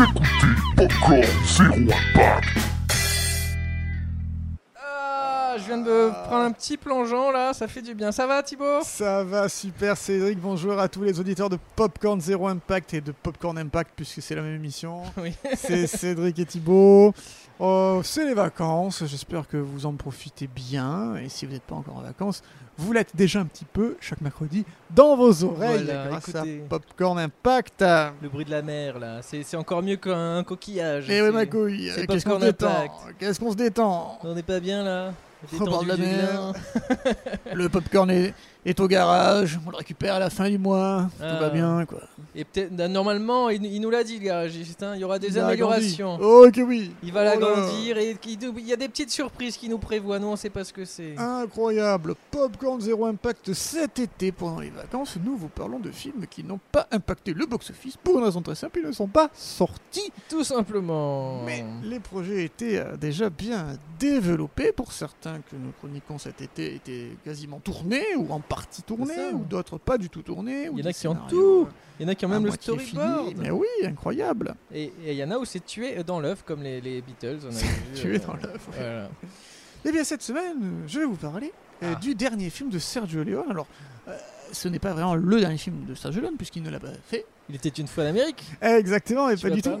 Popcorn Zero Impact. Viens de prendre un petit plongeon là, ça fait du bien. Ça va Thibaut? Ça va super Cédric, bonjour à tous les auditeurs de Popcorn Zero Impact et de Popcorn Impact puisque c'est la même émission. Oui. C'est Cédric et Thibaut. Oh, c'est les vacances, j'espère que vous en profitez bien et si vous n'êtes pas encore en vacances, vous l'êtes déjà un petit peu chaque mercredi dans vos oreilles Voilà, grâce écoutez. à Popcorn Impact. Le bruit de la mer là, c'est c'est encore mieux qu'un coquillage. Et oui C'est- ma couille, c'est qu'est-ce qu'on se détend? Qu'est-ce qu'on se détend? On n'est pas bien là? On parle de la mer. Le popcorn est, est au garage, on le récupère à la fin du mois, tout Ah. va bien quoi. Et peut-être bah, normalement, il, il nous l'a dit le garagiste, hein, il y aura des Il améliorations. Oh que oui Il va Oh l'agrandir et qu'il- il y a des petites surprises qui nous prévoient. Nous on sait pas ce que c'est. Incroyable Popcorn Zéro Impact cet été pendant les vacances, nous vous parlons de films qui n'ont pas impacté le box-office pour une raison très simple, ils ne sont pas sortis. Tout simplement. Mais les projets étaient euh, déjà bien développés. Pour certains que nous chroniquons cet été étaient quasiment tournés ou en partie tournés, ça. ou d'autres pas du tout tournés. ou Il y en a qui ont tout. Il y en a qui ont même le storyboard. Mais oui, incroyable. Et et il y en a où c'est tué dans l'œuf, comme les, les Beatles. On vu, Tué euh, dans l'œuf, ouais. Voilà. Eh bien, cette semaine, euh, je vais vous parler euh, Ah. du dernier film de Sergio Leone. Alors, euh, ce n'est pas vraiment le dernier film de Sergio Leone, puisqu'il ne l'a pas fait. Il était une fois en Amérique. Exactement, et Tu pas du tout.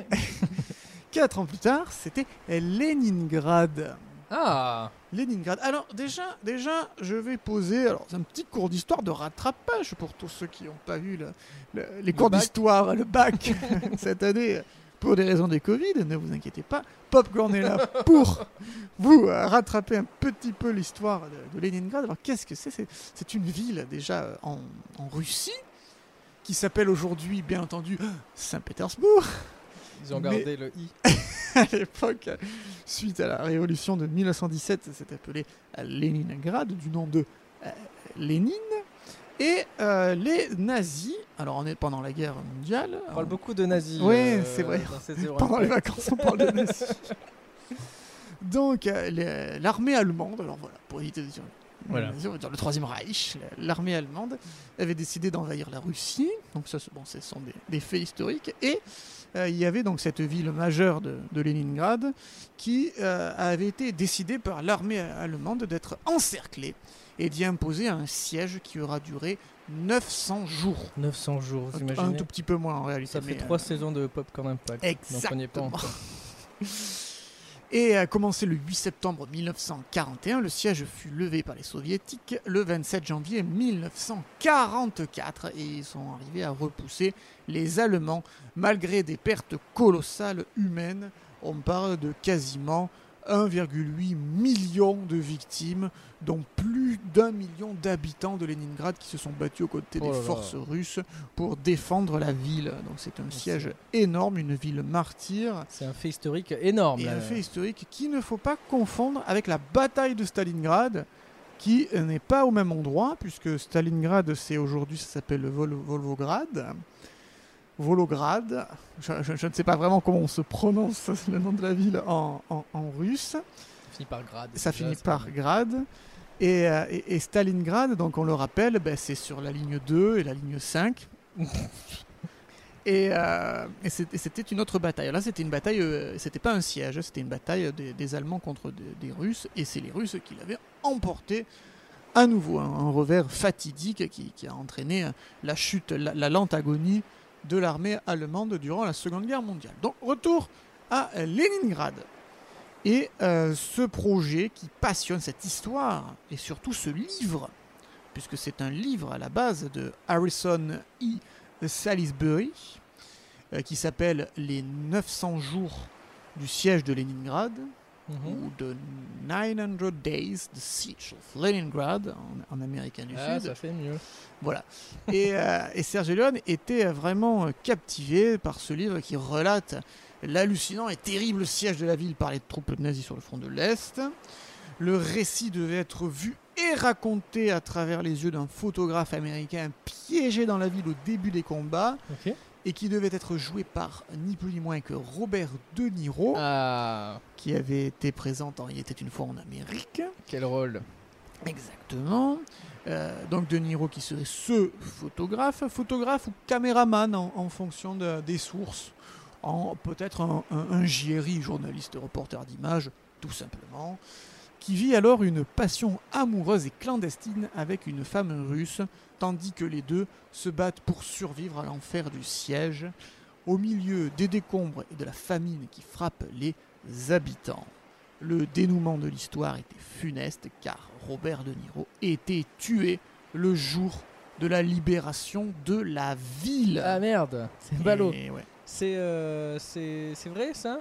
Quatre ans plus tard, c'était Leningrad. Ah, Leningrad. Alors, déjà, déjà, je vais poser alors, un petit cours d'histoire de rattrapage pour tous ceux qui n'ont pas vu le- le- les cours d'histoire, le bac, cette année. Pour des raisons des Covid, ne vous inquiétez pas, Popcorn est là pour vous euh, rattraper un petit peu l'histoire de, de Leningrad. Alors qu'est-ce que c'est? C'est- une ville déjà euh, en, en Russie qui s'appelle aujourd'hui, bien entendu, Saint-Pétersbourg. ils ont Mais- gardé le i. à l'époque, suite à la révolution de 1917, ça s'est appelé euh, Leningrad, du nom de euh, Lénine. Et euh, les nazis, alors on est pendant la guerre mondiale, On parle beaucoup de nazis. Euh, c'est vrai. pendant les vacances, on parle de nazis. Donc, l'armée allemande, alors voilà, pour éviter de dire, Voilà. le Troisième Reich, l'armée allemande avait décidé d'envahir la Russie. Donc, ça, c'est- bon, ce sont des, des faits historiques. Et euh, il y avait donc cette ville majeure de, de Leningrad qui euh, avait été décidée par l'armée allemande d'être encerclée et d'y imposer un siège qui aura duré 900 jours. 900 jours, vous Un imaginez tout petit peu moins en réalité. Ça fait trois euh, saisons de Popcorn Impact. Donc on n'y est pas Exactement. encore. Et a commencé le 8 septembre 1941, le siège fut levé par les soviétiques le 27 janvier 1944 et ils sont arrivés à repousser les Allemands malgré des pertes colossales humaines. On parle de quasiment 1,8 million de victimes, dont plus d'un million d'habitants de Leningrad qui se sont battus aux côtés Oh des là. forces russes pour défendre la ville. Donc c'est un siège énorme, une ville martyre. C'est un fait historique énorme. Et là. un fait historique qu'il ne faut pas confondre avec la bataille de Stalingrad, qui n'est pas au même endroit, puisque Stalingrad, c'est aujourd'hui, ça s'appelle Vol Volvograd. Volograd, je, je- je ne sais pas vraiment comment on se prononce le nom de la ville en, en- en russe. Ça finit par grade. Ça déjà, finit par. Et, euh, et- et Stalingrad, donc on le rappelle, ben, c'est sur la ligne 2 et la ligne 5. et euh, et c'était une autre bataille. Là, c'était une bataille, euh, c'était pas un siège, c'était une bataille des, des Allemands contre des, des Russes. Et c'est les Russes qui l'avaient emporté à nouveau. Un, un revers fatidique qui, qui a entraîné la chute, la, la lente agonie de l'armée allemande durant la Seconde Guerre mondiale. Donc, retour à Leningrad. Et euh, ce projet qui passionne cette histoire et surtout ce livre, puisque c'est un livre à la base de Harrison E. Salisbury, euh, qui s'appelle Les 900 jours du siège de Leningrad, Mhm. ou The 900 Days, The Siege of Leningrad, en, en américain du Ah, Sud. ça fait mieux. Voilà. Et, euh, et Serge Leone était vraiment euh, captivé par ce livre qui relate l'hallucinant et terrible siège de la ville par les troupes nazies sur le front de l'Est. Le récit devait être vu et raconté à travers les yeux d'un photographe américain piégé dans la ville au début des combats. Et qui devait être joué par ni plus ni moins que Robert De Niro, Ah, qui avait été présent dans Il était une fois en Amérique. quel rôle. Exactement. Euh, donc De Niro qui serait ce photographe, photographe ou caméraman en, en fonction de- des sources. en peut-être un, un, un JRI, journaliste reporter d'images, tout simplement, qui vit alors une passion amoureuse et clandestine avec une femme russe, tandis que les deux se battent pour survivre à l'enfer du siège, au milieu des décombres et de la famine qui frappe les habitants. Le dénouement de l'histoire était funeste car Robert De Niro était tué le jour de la libération de la ville. Ah merde, c'est ballot. Ouais. C'est euh, c'est vrai ça?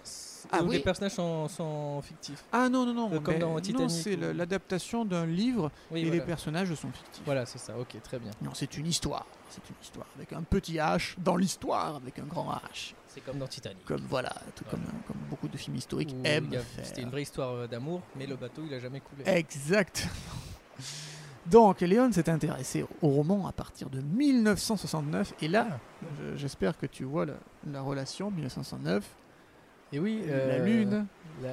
Ah Ou oui. Les personnages sont, sont fictifs? Ah non, non, non. Euh, comme dans non, Titanic c'est ou- l'adaptation d'un livre Oui, et voilà. les personnages sont fictifs. Voilà, c'est ça. Ok, très bien. Non, c'est une histoire. C'est une histoire avec un petit H dans l'histoire avec un grand H. C'est comme dans Titanic. Comme voilà, tout Voilà. comme, comme beaucoup de films historiques Où aiment. C'était une vraie histoire euh, d'amour, mais le bateau il a jamais coulé. Exactement. Donc, Léon s'est intéressé au roman à partir de 1969. Et là, Ah. je- j'espère que tu vois la, la relation 1969. Et oui, la euh, Lune. la-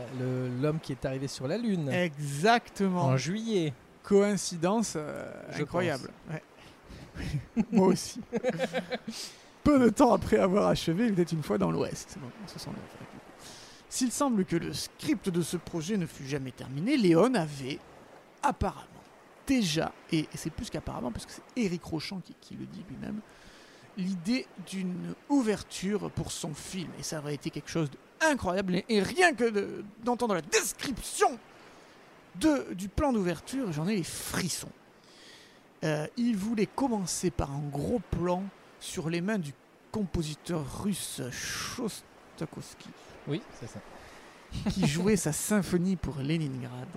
L'homme qui est arrivé sur la Lune Exactement. en juillet. Coïncidence euh, Je incroyable. Ouais. Moi aussi. Peu de temps après avoir achevé, il était une fois dans l'Ouest. donc en 69. S'il semble que le script de ce projet ne fut jamais terminé, Léon avait apparemment déjà, et, et c'est plus qu'apparemment, parce que c'est Éric Rochon qui, qui le dit lui-même, l'idée d'une ouverture pour son film. Et ça aurait été quelque chose d'incroyable. Et, rien que de- d'entendre la description de, du plan d'ouverture, j'en ai les frissons. Euh, il voulait commencer par un gros plan sur les mains du compositeur russe Shostakovsky, Oui, c'est ça. qui jouait sa symphonie pour Leningrad,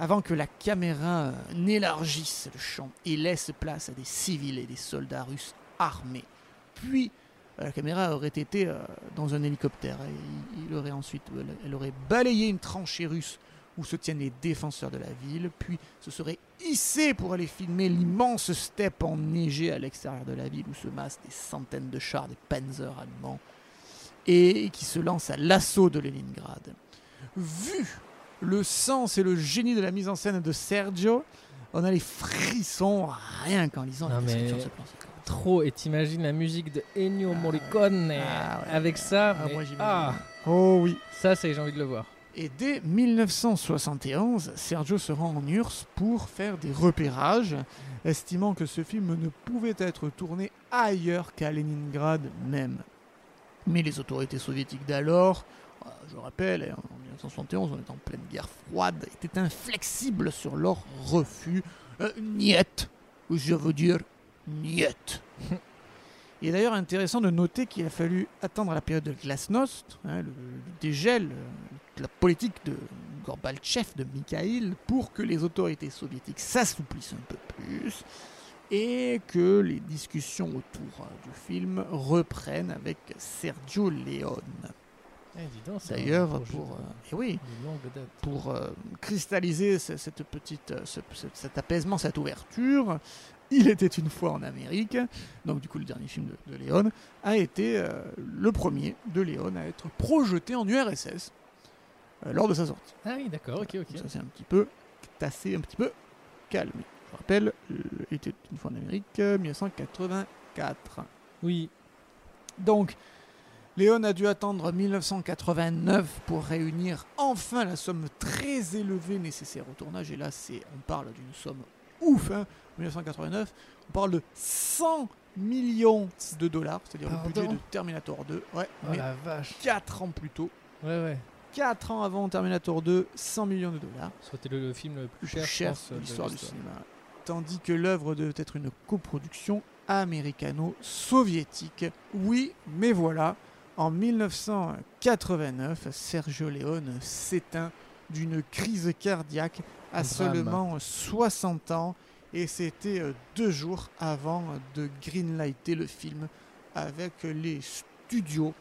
avant que la caméra euh, n'élargisse le champ et laisse place à des civils et des soldats russes armés. Puis, euh, la caméra aurait été euh, dans un hélicoptère et aurait ensuite, elle, elle aurait balayé une tranchée russe où se tiennent les défenseurs de la ville, puis se serait hissé pour aller filmer l'immense steppe enneigée à l'extérieur de la ville où se massent des centaines de chars, des panzers allemands, et qui se lancent à l'assaut de Leningrad. Vu le sens et le génie de la mise en scène de Sergio, on a les frissons rien qu'en lisant la Non, description de ce plan. Trop, et t'imagines la musique de Ennio Morricone Ah ouais. avec ça. Ah, mais- moi, j'imagine. ah, Oh oui. ça c'est j'ai envie de le voir. Et dès 1971, Sergio se rend en URSS pour faire des repérages, estimant que ce film ne pouvait être tourné ailleurs qu'à Leningrad même. Mais les autorités soviétiques d'alors, je rappelle, en 1971, on est en pleine guerre froide, étaient inflexibles sur leur refus. Euh, niet, je veux dire niet. Il est d'ailleurs intéressant de noter qu'il a fallu attendre la période de glasnost, hein, le, le dégel, euh, la politique de Gorbatchev, de Mikhail, pour que les autorités soviétiques s'assouplissent un peu plus et que les discussions autour euh, du film reprennent avec Sergio Leone. Eh, D'ailleurs, pour, euh, et oui, pour euh, cristalliser ce- cette petite, euh, ce- ce- cet apaisement, cette ouverture, il était une fois en Amérique, donc du coup le dernier film de, de Léon a été euh, le premier de Léon à être projeté en URSS lors de sa sortie. Ah oui, d'accord, ok, ok. Donc ça c'est un petit peu tassé, un petit peu calmé. Je rappelle, il était une fois en Amérique, euh, 1984. Oui, Donc, Léon a dû attendre 1989 pour réunir enfin la somme très élevée nécessaire au tournage. Et là, c'est, on parle d'une somme ouf. Hein. 1989, on parle de 100 millions de dollars, c'est-à-dire le budget de Terminator 2. Ouais, oh mais la vache. 4 ans plus tôt. Ouais, ouais. 4 ans avant Terminator 2, 100 millions de dollars. C'était le, le film le plus Le cher, plus je cher pense, de de l'histoire du cinéma. Tandis que l'œuvre devait être une coproduction américano-soviétique. Oui, mais voilà, en 1989, Sergio Leone s'éteint d'une crise cardiaque à seulement 60 ans et c'était euh, deux jours avant de greenlighter le film avec les studios.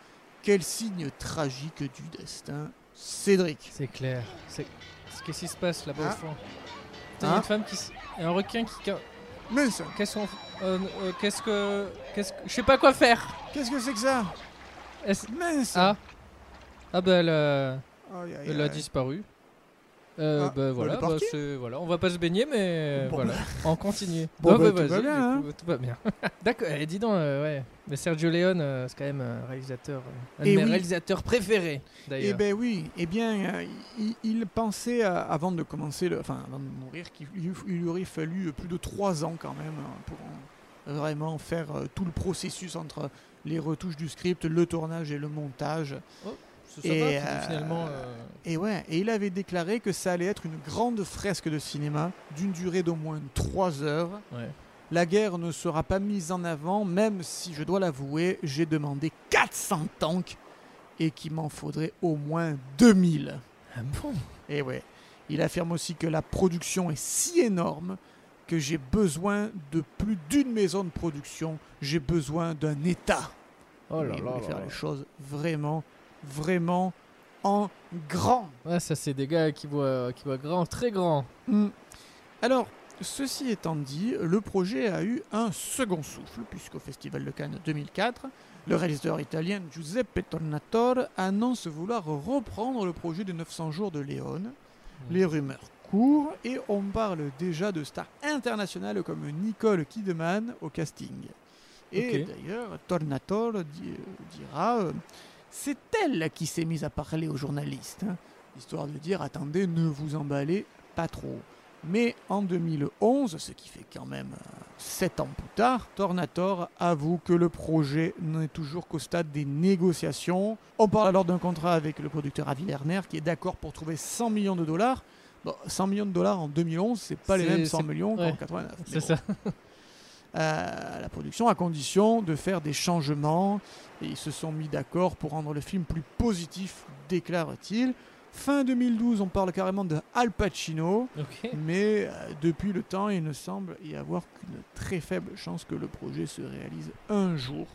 Quel signe tragique du destin, Cédric. C'est clair. C'est... Qu'est-ce qui se passe là-bas Ah. au fond? Putain, il y a Hein une femme qui... un requin qui... Mais ça, Qu'est-ce qu'on... euh, euh, qu'est-ce que... Qu'est-ce que... Je sais pas quoi faire qu'est-ce que c'est que ça? Mince Ah Ah bah elle, a- Aïe, aïe, elle a aïe. disparu. Euh, Ah, bah, on voilà, bah, c'est- voilà, on va pas se baigner, mais Bon, voilà, on continue. Bon, Oh, bah, bah, tout va vas-y, bien, du hein. coup, tout va bien. D'accord, eh, dis donc, euh, ouais. Mais Sergio Leone, euh, c'est quand même un réalisateur, euh, un Eh de mes oui. réalisateurs préférés, Eh d'ailleurs. ben oui, eh bien, euh, il, il pensait, euh, avant de commencer, le, enfin, avant de mourir, qu'il lui, il lui aurait fallu plus de trois ans quand même euh, pour euh, vraiment faire euh, tout le processus entre les retouches du script, le tournage et le montage. C'est et, sympa, euh, finalement. euh, Et ouais, et il avait déclaré que ça allait être une grande fresque de cinéma d'une durée d'au moins trois heures. ouais. La guerre ne sera pas mise en avant, même si je dois l'avouer, j'ai demandé 400 tanks et qu'il m'en faudrait au moins 2000. Ah bon? Et ouais, il affirme aussi que la production est si énorme que j'ai besoin de plus d'une maison de production, j'ai besoin d'un État. Oh là là faire les choses vraiment, vraiment en grand. Ouais, ça, c'est des gars qui voient, qui voient grand, très grand. Hmm. Alors, ceci étant dit, le projet a eu un second souffle, puisqu'au Festival de Cannes 2004, le réalisateur italien Giuseppe Tornatore annonce vouloir reprendre le projet de 900 jours de Léon. Les rumeurs courent et on parle déjà de stars internationales comme Nicole Kidman au casting. Et d'ailleurs, Tornatore di- dira euh, c'est elle qui s'est mise à parler aux journalistes, hein, histoire de dire attendez, ne vous emballez pas trop. Mais en 2011, ce qui fait quand même 7 ans plus tard, Tornator avoue que le projet n'est toujours qu'au stade des négociations. On parle alors d'un contrat avec le producteur Avi Lerner qui est d'accord pour trouver 100 millions de dollars. Bon, 100 millions de dollars en 2011, c'est pas les mêmes 100 c'est- millions qu'en ouais, 89. mais C'est bon. ça. Euh, la production à condition de faire des changements et ils se sont mis d'accord pour rendre le film plus positif, déclare-t-il. Fin 2012, on parle carrément de Al Pacino, mais euh, depuis le temps, il ne semble y avoir qu'une très faible chance que le projet se réalise un jour.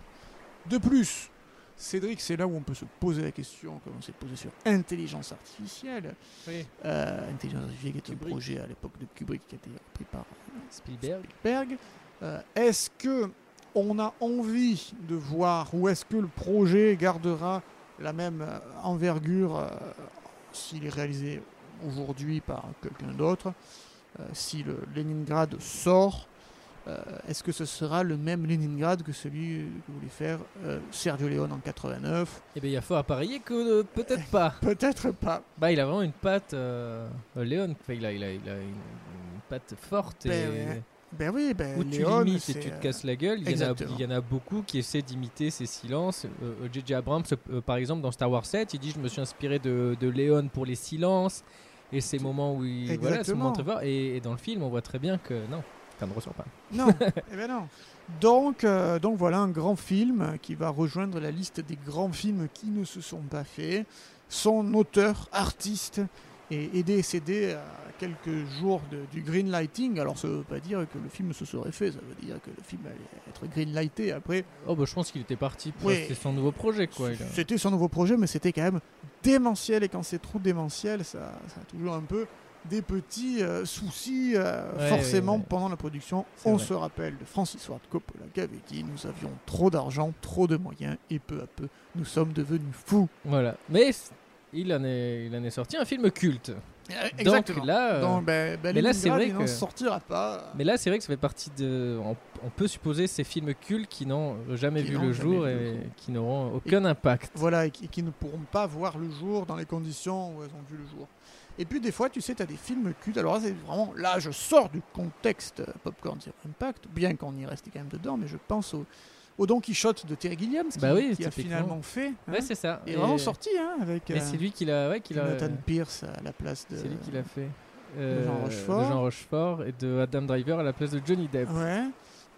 De plus, Cédric, c'est là où on peut se poser la question, comme on s'est posé sur intelligence artificielle. Oui. Euh, intelligence artificielle qui est un projet à l'époque de Kubrick qui a été repris par Spielberg. Spielberg. Euh, est-ce que on a envie de voir ou est-ce que le projet gardera la même euh, envergure euh, s'il est réalisé aujourd'hui par quelqu'un d'autre euh, si le Leningrad sort euh, est-ce que ce sera le même Leningrad que celui que voulait faire euh, Sergio Leone en 89 Eh bien, il y a fort à parier que euh, peut-être pas. Peut-être pas. Bah, il a vraiment une patte, euh, euh. Enfin, il a, il a, il a une, patte forte Ben et ouais. Ben oui, ben où tu Leone, limites et tu te euh, casses la gueule. Il y, en a, exactement. il y en a beaucoup qui essaient d'imiter ses silences. Euh, euh, J.J. Abrams, euh, par exemple, dans Star Wars 7, il dit Je me suis inspiré de, de Léon pour les silences et ces moments où il. Voilà, ce moment Exactement. très fort. Et, et dans le film, on voit très bien que non, ça ne ressort pas. Non, eh ben non. Donc, euh, donc voilà un grand film qui va rejoindre la liste des grands films qui ne se sont pas faits. Son auteur, artiste, est, est décédé à quelques jours de- du green lighting. Alors ça veut pas dire que le film se serait fait, ça veut dire que le film allait être green lighté après. Oh, bah, je pense qu'il était parti pour. C'était son nouveau projet, quoi. C'était son nouveau projet, mais c'était quand même démentiel. Et quand c'est trop démentiel, ça, ça a toujours un peu des petits euh, soucis, euh, Ouais, forcément, ouais, ouais. pendant la production. On vrai. se rappelle de Francis Ford Coppola qui avait dit Nous avions trop d'argent, trop de moyens, et peu à peu, nous sommes devenus fous. Voilà. Mais il en, est, il en est sorti un film culte. Exactement. Donc là, euh, Donc, ben, ben, mais là, c'est vrai que- sortira pas. Mais là, c'est vrai que ça fait partie de. On, on peut supposer ces films cultes qui n'ont jamais vu le jour vu le et qui n'auront aucun impact. Voilà, et qui, et qui ne pourront pas voir le jour dans les conditions où elles ont vu le jour. Et puis des fois, tu sais, tu as des films cultes. Alors là, c'est vraiment, là, je sors du contexte euh, Popcorn Zero Impact, bien qu'on y restait quand même dedans, mais je pense au, au Don Quichotte de Terry Gilliam, qui, Bah oui, qui a typiquement. finalement fait. hein, Ouais, c'est ça. et Et- vraiment sorti, hein, avec euh, c'est lui qui l'a. Ouais, qui l'a. Jonathan Pierce à la place de. C'est lui qui l'a fait. Jean Euh, Rochefort. de Jean Rochefort et de Adam Driver à la place de Johnny Depp. Ouais.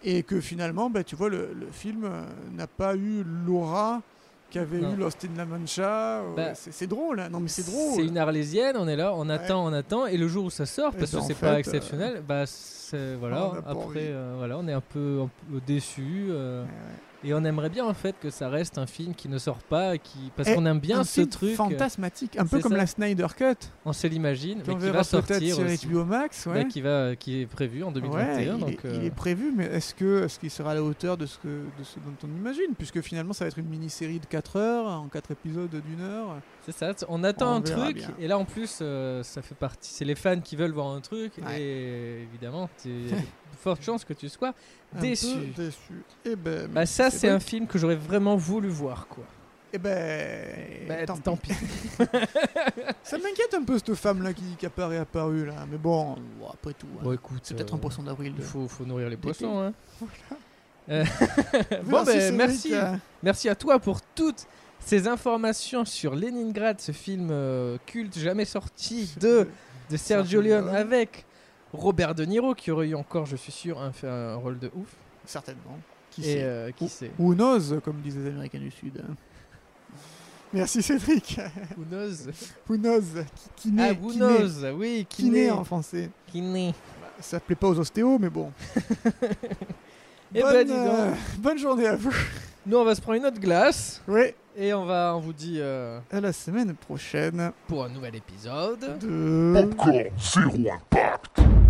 Et que finalement, bah, tu vois, le, le film euh, n'a pas eu l'aura qu'avait eu Lost in La Mancha. euh, Bah, c'est drôle, hein. non mais c'est drôle. C'est une arlésienne, on est là, on attend, on attend, et le jour où ça sort, Et parce ben, que en c'est fait, pas euh, exceptionnel, bah c'est voilà. on n'a pas Après, euh, voilà, on est un peu, peu déçu. euh, Ouais, ouais. Et on aimerait bien en fait que ça reste un film qui ne sort pas, qui parce Et qu'on aime bien un ce film truc. fantasmatique, un peu comme ça. la Snyder Cut, On se l'imagine, mais qui va sortir sur aussi. HBO Max. Bah, qui va, qui est prévu en 2021. Ouais, il, est, il euh, est prévu, mais est-ce que est-ce qu'il sera à la hauteur de ce, que, de ce dont on imagine? Puisque finalement, ça va être une mini-série de 4 heures, en 4 épisodes d'une heure. C'est ça, on attend On un truc, bien. et là en plus, euh, ça fait partie. C'est les fans qui veulent voir un truc, Ouais. et évidemment, il y a de fortes chances que tu sois Un déçu. peu déçu. Et ben, Bah, ça, c'est un film que j'aurais vraiment voulu voir, quoi. Eh ben, Bah, tant, tant pis. Ça m'inquiète un peu cette femme-là qui, qui apparaît apparue là, mais bon, bon, après tout, hein. Bon, écoute, c'est peut-être euh, un poisson d'avril. Il faut, faut nourrir les poissons, hein. Euh, bon, ben, merci. Merci à toi pour toutes ces informations sur Leningrad, ce film euh, culte jamais sorti de, de Sergio Leone avec Robert De Niro qui aurait eu encore, je suis sûr, un, rôle de ouf. Certainement. Qui Et sait euh, qui sait Who knows, comme disent les Américains du Sud. Merci Cédric. Who knows Who knows Qui, qui naît Ah, who qui naît- knows Oui, Qui qui naît naît en français. Qui naît Ça plaît pas aux ostéos, mais bon. Eh bonne, ben, dis donc. euh, bonne journée à vous. Nous, on va se prendre une autre glace Oui, et on va, on vous dit euh, à la semaine prochaine pour un nouvel épisode. de... Popcorn Zero Impact.